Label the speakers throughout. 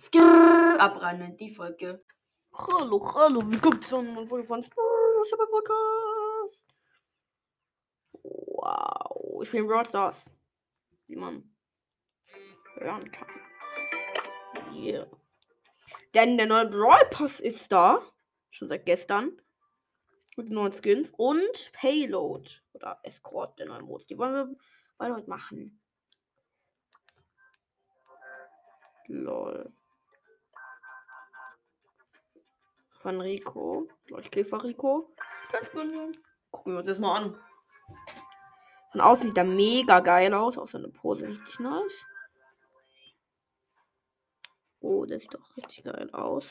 Speaker 1: Skrrr, abrennen, die Folge. Hallo, hallo, willkommen zu einer Folge von Super Podcast. Wow, ich spiele Brawl Stars. Wie man hören kann. Yeah. Denn der neue Brawl Pass ist da. Schon seit gestern. Mit neuen Skins. Und Payload. Oder Escort, der neue Modus. Die wollen wir beide heute machen. Lol. Von Rico. Leuchtkäfer Rico. Das Gucken wir uns das mal an. Von außen sieht er mega geil aus. Auch seine Pose richtig nice. Oh, das sieht doch richtig geil aus.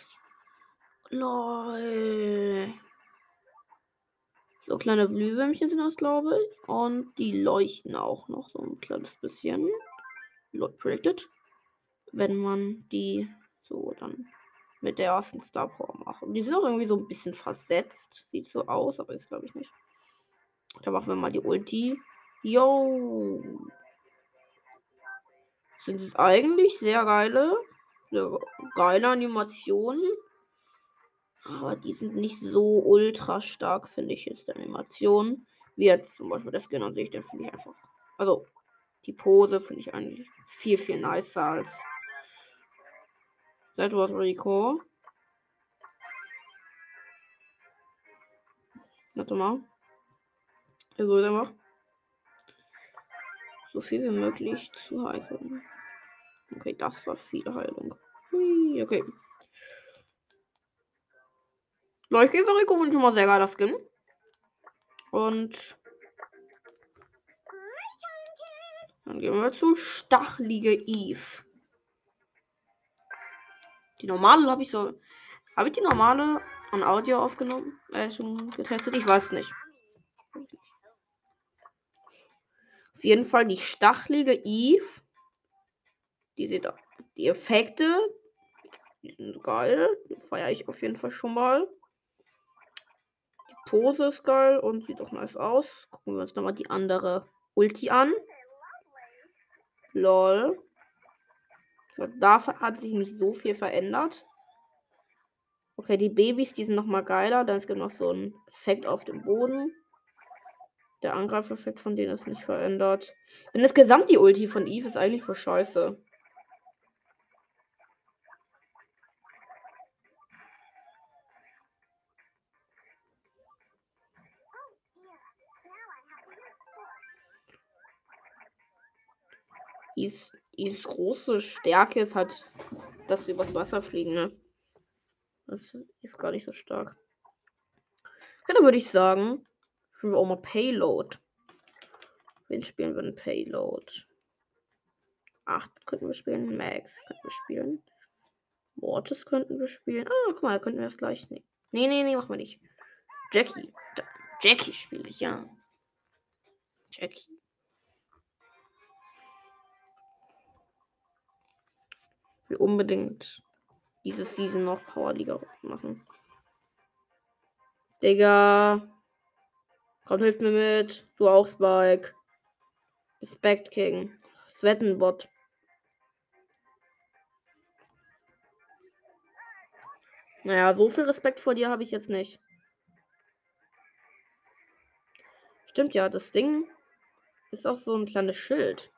Speaker 1: Lol. So kleine Blühwürmchen sind das, glaube ich. Und die leuchten auch noch so ein kleines bisschen. Lord predicted wenn man die so dann mit der ersten Star Power macht. Und die sind auch irgendwie so ein bisschen versetzt. Sieht so aus, aber ist glaube ich nicht. Da machen wir mal die Ulti. Yo! Sind es eigentlich sehr geile, geile Animationen. Aber die sind nicht so ultra stark, finde ich, jetzt Animation. Wie jetzt zum Beispiel das Skin an sich, den finde ich einfach. Also, die Pose finde ich eigentlich viel, viel nicer als Was Rico. Warte mal. Soll einfach so viel wie möglich zu heilen. Okay, das war viel Heilung. Hui, okay. Leuchtkäfer Rico sind schon mal sehr geil, das Skin. Und dann gehen wir zu Stachlige Eve. Die normale habe ich so. Habe ich die normale an Audio aufgenommen? Äh, schon getestet? Ich weiß nicht. Auf jeden Fall die stachelige Eve. Die sieht. Die Effekte. Sind geil. Feiere ich auf jeden Fall schon mal. Die Pose ist geil und sieht auch nice aus. Gucken wir uns nochmal die andere Ulti an. Lol. Da hat sich nicht so viel verändert. Okay, die Babys, die sind nochmal geiler. Dann ist gibt noch so ein Effekt auf dem Boden. Der Angreifeffekt von denen ist nicht verändert. Wenn das gesamt die Ulti von Eve ist eigentlich für scheiße. Is die große Stärke ist halt, dass sie übers Wasser fliegen, ne? Das ist gar nicht so stark. Ja, dann würde ich sagen, spielen wir auch mal Payload. Wen spielen wir denn Payload? 8 könnten wir spielen, Max könnten wir spielen. Mortis könnten wir spielen. Ah, guck mal, könnten wir das gleich nehmen. Nee, nee, nee, machen wir nicht. Jackie. Da, Jackie spiele ich, ja. Jackie. Will unbedingt diese Season noch Power Liga machen. Digga. Komm, hilf mir mit. Du auch, Spike. Respect King. Sweatenbot. Naja, so viel Respekt vor dir habe ich jetzt nicht. Stimmt ja, das Ding ist auch so ein kleines Schild.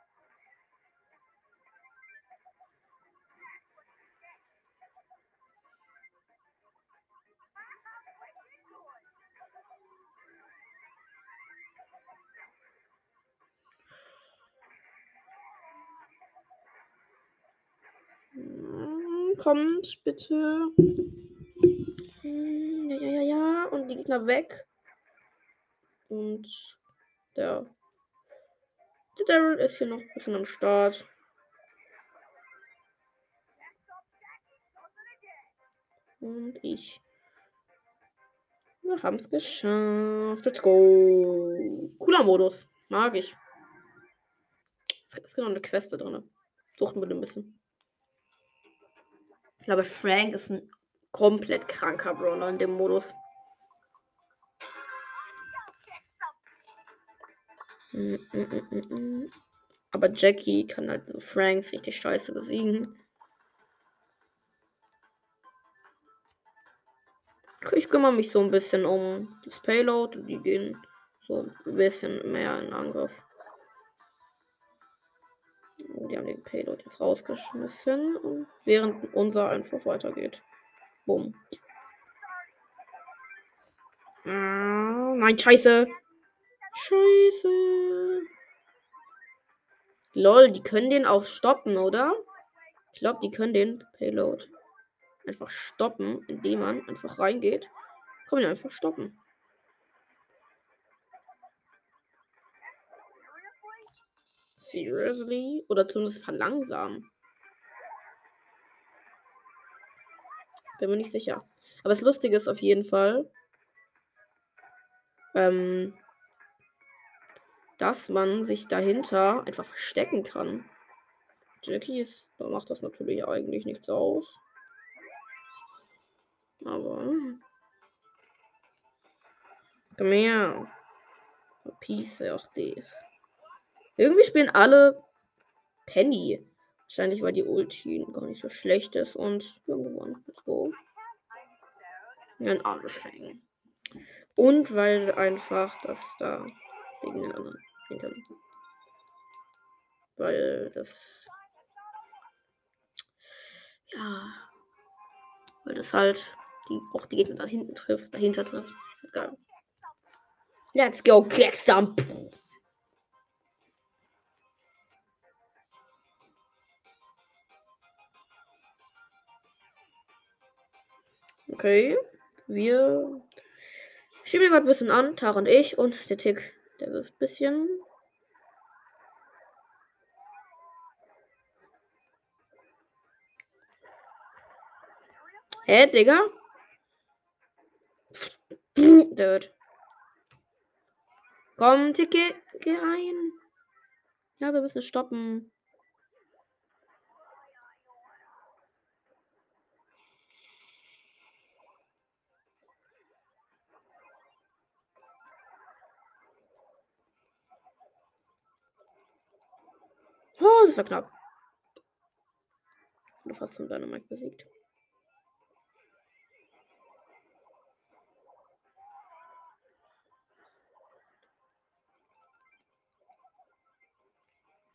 Speaker 1: Kommt, bitte. Hm, ja, ja, ja, ja. Und die Gegner weg. Und der, der Daryl ist hier noch ein bisschen am Start. Und ich. Wir haben es geschafft. Let's go. Cooler Modus. Mag ich. Es ist noch eine Queste drin. Suchten wir ein bisschen. Ich glaube, Frank ist ein komplett kranker Brawler in dem Modus. Aber Jackie kann halt so Franks richtig scheiße besiegen. Ich kümmere mich so ein bisschen um das Payload. und Die gehen so ein bisschen mehr in Angriff. Die haben den Payload jetzt rausgeschmissen, während unser einfach weitergeht. Bumm. Ah, nein, scheiße. Scheiße. Lol, die können den auch stoppen, oder? Ich glaube, die können den Payload einfach stoppen, indem man einfach reingeht. Kann man einfach stoppen. Seriously? Oder zumindest verlangsamen. Bin mir nicht sicher. Aber das Lustige ist auf jeden Fall, ähm, dass man sich dahinter einfach verstecken kann. Jackie ist, da macht das natürlich eigentlich nichts aus. Aber. Komm her. Piece of this. Irgendwie spielen alle Penny. Wahrscheinlich, weil die Ulti gar nicht so schlecht ist und wir haben gewonnen. Let's go. Ja, ein Armefang. Und weil einfach das da gegen den anderen hinter Weil das. Ja. Weil das halt die, auch die Gegner da hinten trifft, dahinter trifft. Geil. Let's go, Klecksam. Okay. Wir schieben gerade ein bisschen an, Tara und ich. Und der Tick, der wirft ein bisschen. Hä, Digga? Dirt. Komm, Ticke, geh rein. Ja, wir müssen stoppen. Oh, das war knapp. Du fast von Dynamite besiegt.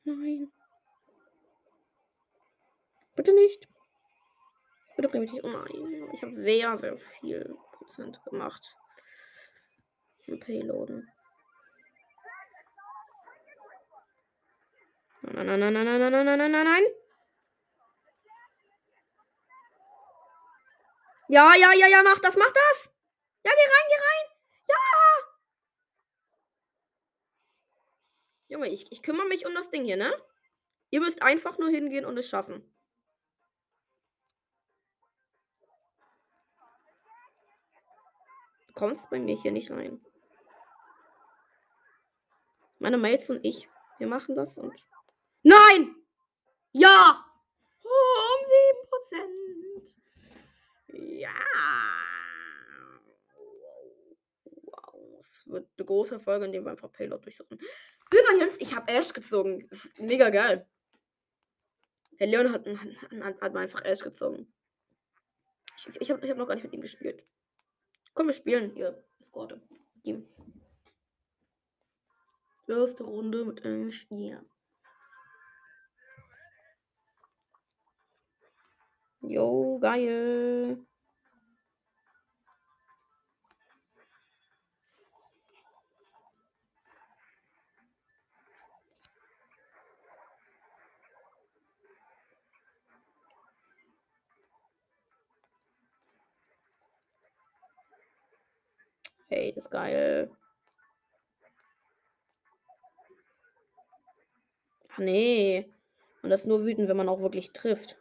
Speaker 1: Nein. Bitte nicht. Bitte bring mich nicht. Oh nein. Ich habe sehr, sehr viel Prozent gemacht. Payloaden. Nein, nein, nein, nein, nein, nein, nein, nein, nein. Ja, ja, ja, ja, mach das, mach das. Ja, geh rein, geh rein. Junge, ich, ich kümmere mich um das Ding hier, ne? Ihr müsst einfach nur hingehen und es schaffen. Du kommst bei mir hier nicht rein. Meine Mates und ich, wir machen das und. Nein! Ja! Oh, um 7%. Ja. Wow. Es wird eine große Folge, in der wir einfach Payload durchsuchen. Übrigens, ich habe Ash gezogen. Das ist mega geil. Herr Leon hat, hat, hat, einfach Ash gezogen. Ich, ich habe hab noch gar nicht mit ihm gespielt. Komm, wir spielen hier. Eskorte. Team. Erste Runde mit Ash. Ja. Jo, geil. Hey, das ist geil. Ach nee. Und das nur wütend, wenn man auch wirklich trifft.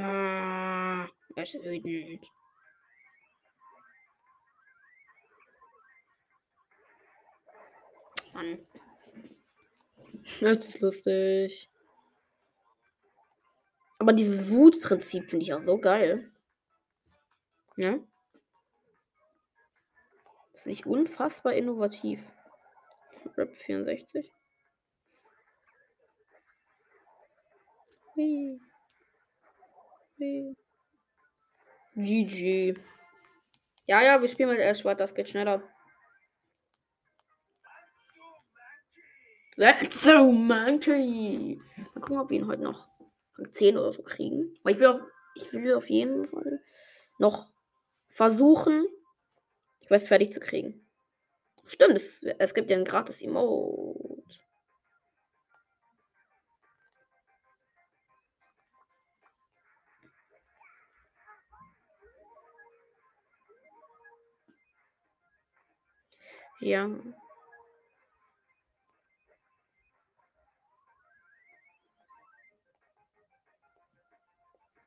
Speaker 1: Ah, er ist wütend. Mann. Das ist lustig. Aber dieses Wutprinzip finde ich auch so geil. Ja. Das finde ich unfassbar innovativ. Rap 64. Hey. GG. Ja, ja, wir spielen mit Ashwad, das geht schneller. That's so monkey. Mal gucken, ob wir ihn heute noch 10 oder so kriegen. Aber ich will auf, ich will auf jeden Fall noch versuchen, die Quest fertig zu kriegen. Stimmt, es, es gibt ja ein gratis Emote. Ja.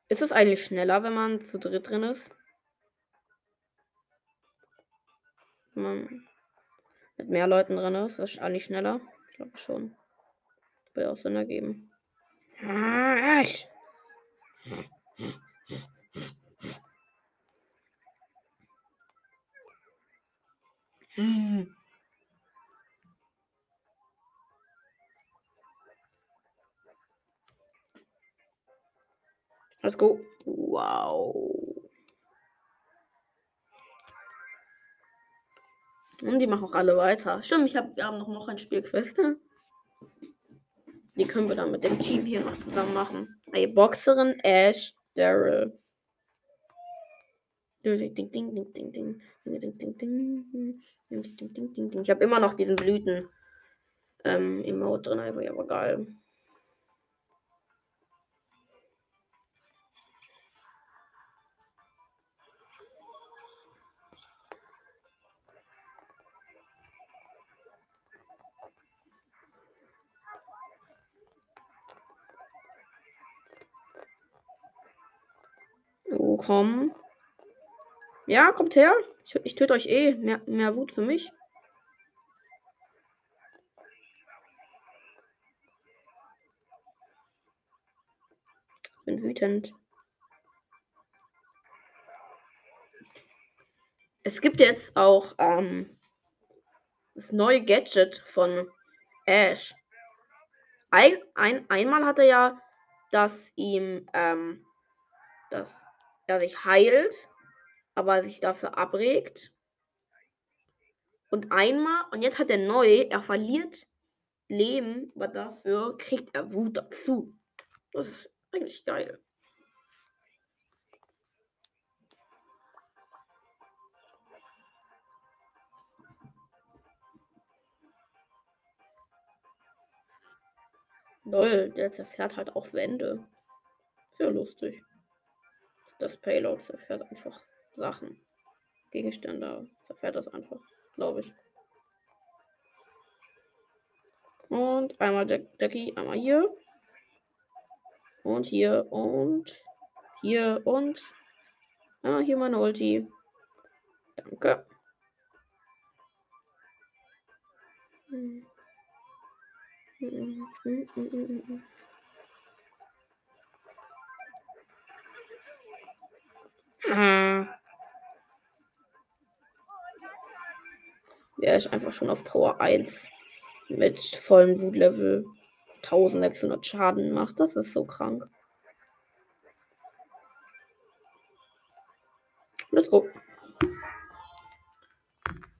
Speaker 1: Ist es eigentlich schneller, wenn man zu dritt drin ist? Wenn man mit mehr Leuten drin ist, ist es eigentlich schneller? Ich glaube schon. Würde auch Sinn ergeben. Arsch! Hm. Let's go. Wow. Und die machen auch alle weiter. Stimmt, ich hab, wir haben noch, noch ein Spielquest. Die können wir dann mit dem Team hier noch zusammen machen. Ey, Boxerin, Ash, Daryl. Ich habe immer noch diesen Blüten ähm, Emote drin, aber geil. Oh, komm. Ja, kommt her. Ich, ich töte euch eh. Mehr, mehr Wut für mich. Bin wütend. Es gibt jetzt auch ähm, das neue Gadget von Ash. Ein, ein, einmal hat er ja, dass ihm, ähm, dass er sich heilt aber sich dafür abregt. Und einmal, und jetzt hat er neu, er verliert Leben, aber dafür kriegt er Wut dazu. Das ist eigentlich geil. Lol, der zerfährt halt auch Wände. Sehr lustig. Das Payload zerfährt einfach Sachen. Gegenstände. Zerfährt das einfach, glaube ich. Und einmal Jack Jackie, einmal hier. Und hier und hier und einmal hier meine Ulti. Danke. Hm. Hm, hm, hm, Der ist einfach schon auf Power 1 mit vollem Wutlevel 1600 Schaden macht. Das ist so krank. Let's go.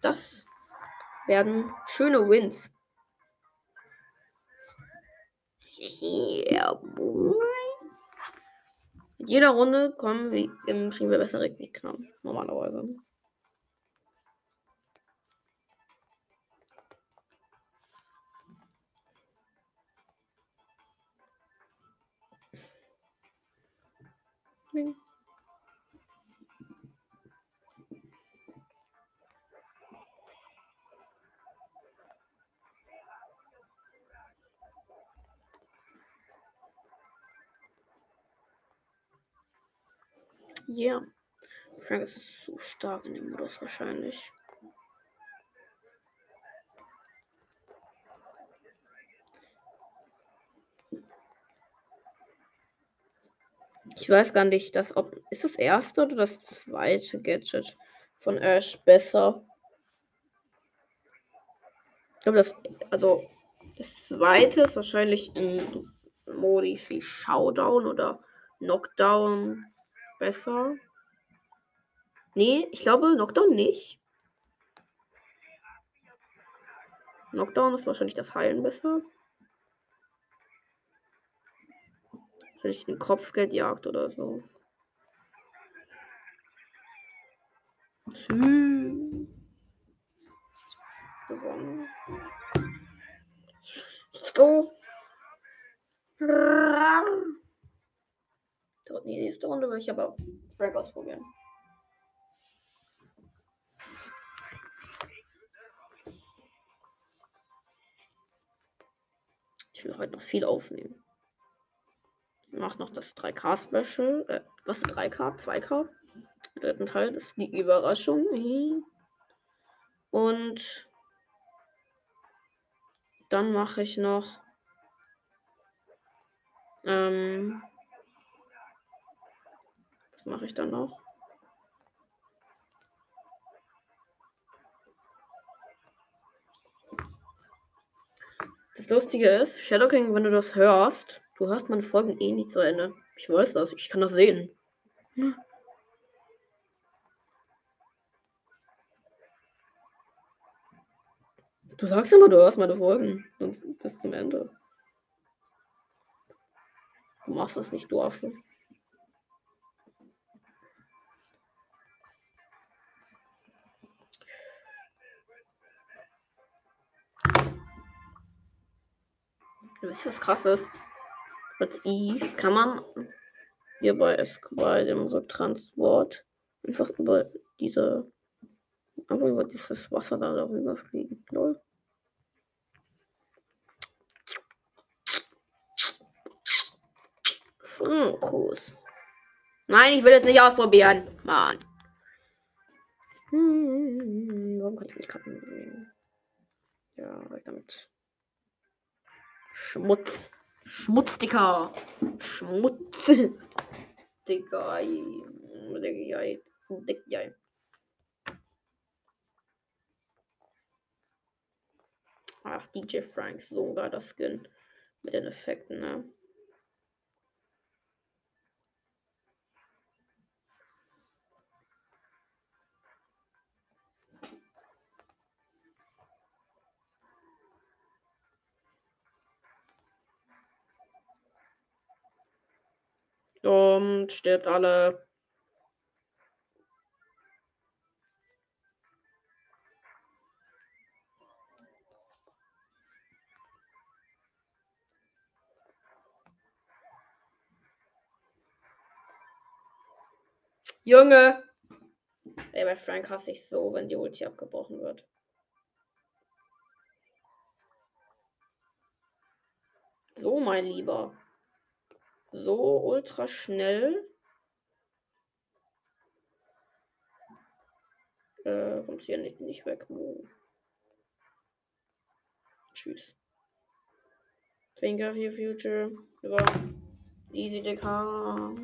Speaker 1: Das werden schöne Wins. Yeah, boy. Mit jeder Runde kommen wir, kriegen wir bessere Gegner. Normalerweise. Ja. Yeah. Frank ist so stark in dem Modus wahrscheinlich. Ich weiß gar nicht, das ob ist das erste oder das zweite Gadget von Ash besser. Ich glaube, das also das zweite ist wahrscheinlich in Modis wie Showdown oder Knockdown besser. Nee, ich glaube Knockdown nicht. Knockdown ist wahrscheinlich das Heilen besser. Vielleicht den Kopfgeldjagd oder so. Gewonnen. Let's go. Die nächste Runde will ich aber Frank ausprobieren. Ich will heute noch viel aufnehmen. Ich mache noch das 3K-Special. Äh, was ist 3K? 2K? Im dritten Teil ist die Überraschung. Und dann mache ich noch. Ähm, was mache ich dann noch? Das Lustige ist, Shadow King, wenn du das hörst, du hörst meine Folgen eh nicht zu Ende. Ich weiß das, ich kann das sehen. Du sagst immer, du hörst meine Folgen. Sonst bis zum Ende. Du machst das nicht, du Affe. Wisst ihr, was krass ist? Mit Eve kann man hier bei, bei dem Rücktransport einfach über diese einfach über dieses Wasser da darüber fliegen. Lol. Frankos. Nein, ich will es nicht ausprobieren. Mann. Hm, warum kann ich nicht kappen? Ja, weg damit. Schmutz. Schmutz, Digga. Schmutz. Digga. Ach, DJ Frank, sogar das Skin mit den Effekten, ne? Und stirbt alle. Junge! Ey, bei Frank hasse ich so, wenn die Ulti abgebrochen wird. So, mein Lieber so ultra schnell. Äh, kommt hier nicht, nicht weg. Tschüss. Think of your future. So. Easy, Dicker.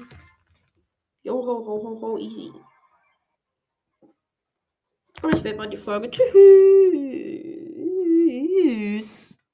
Speaker 1: Jo, ho, ho, ho, ho, easy. Und ich werde mal die Folge. Tschüss.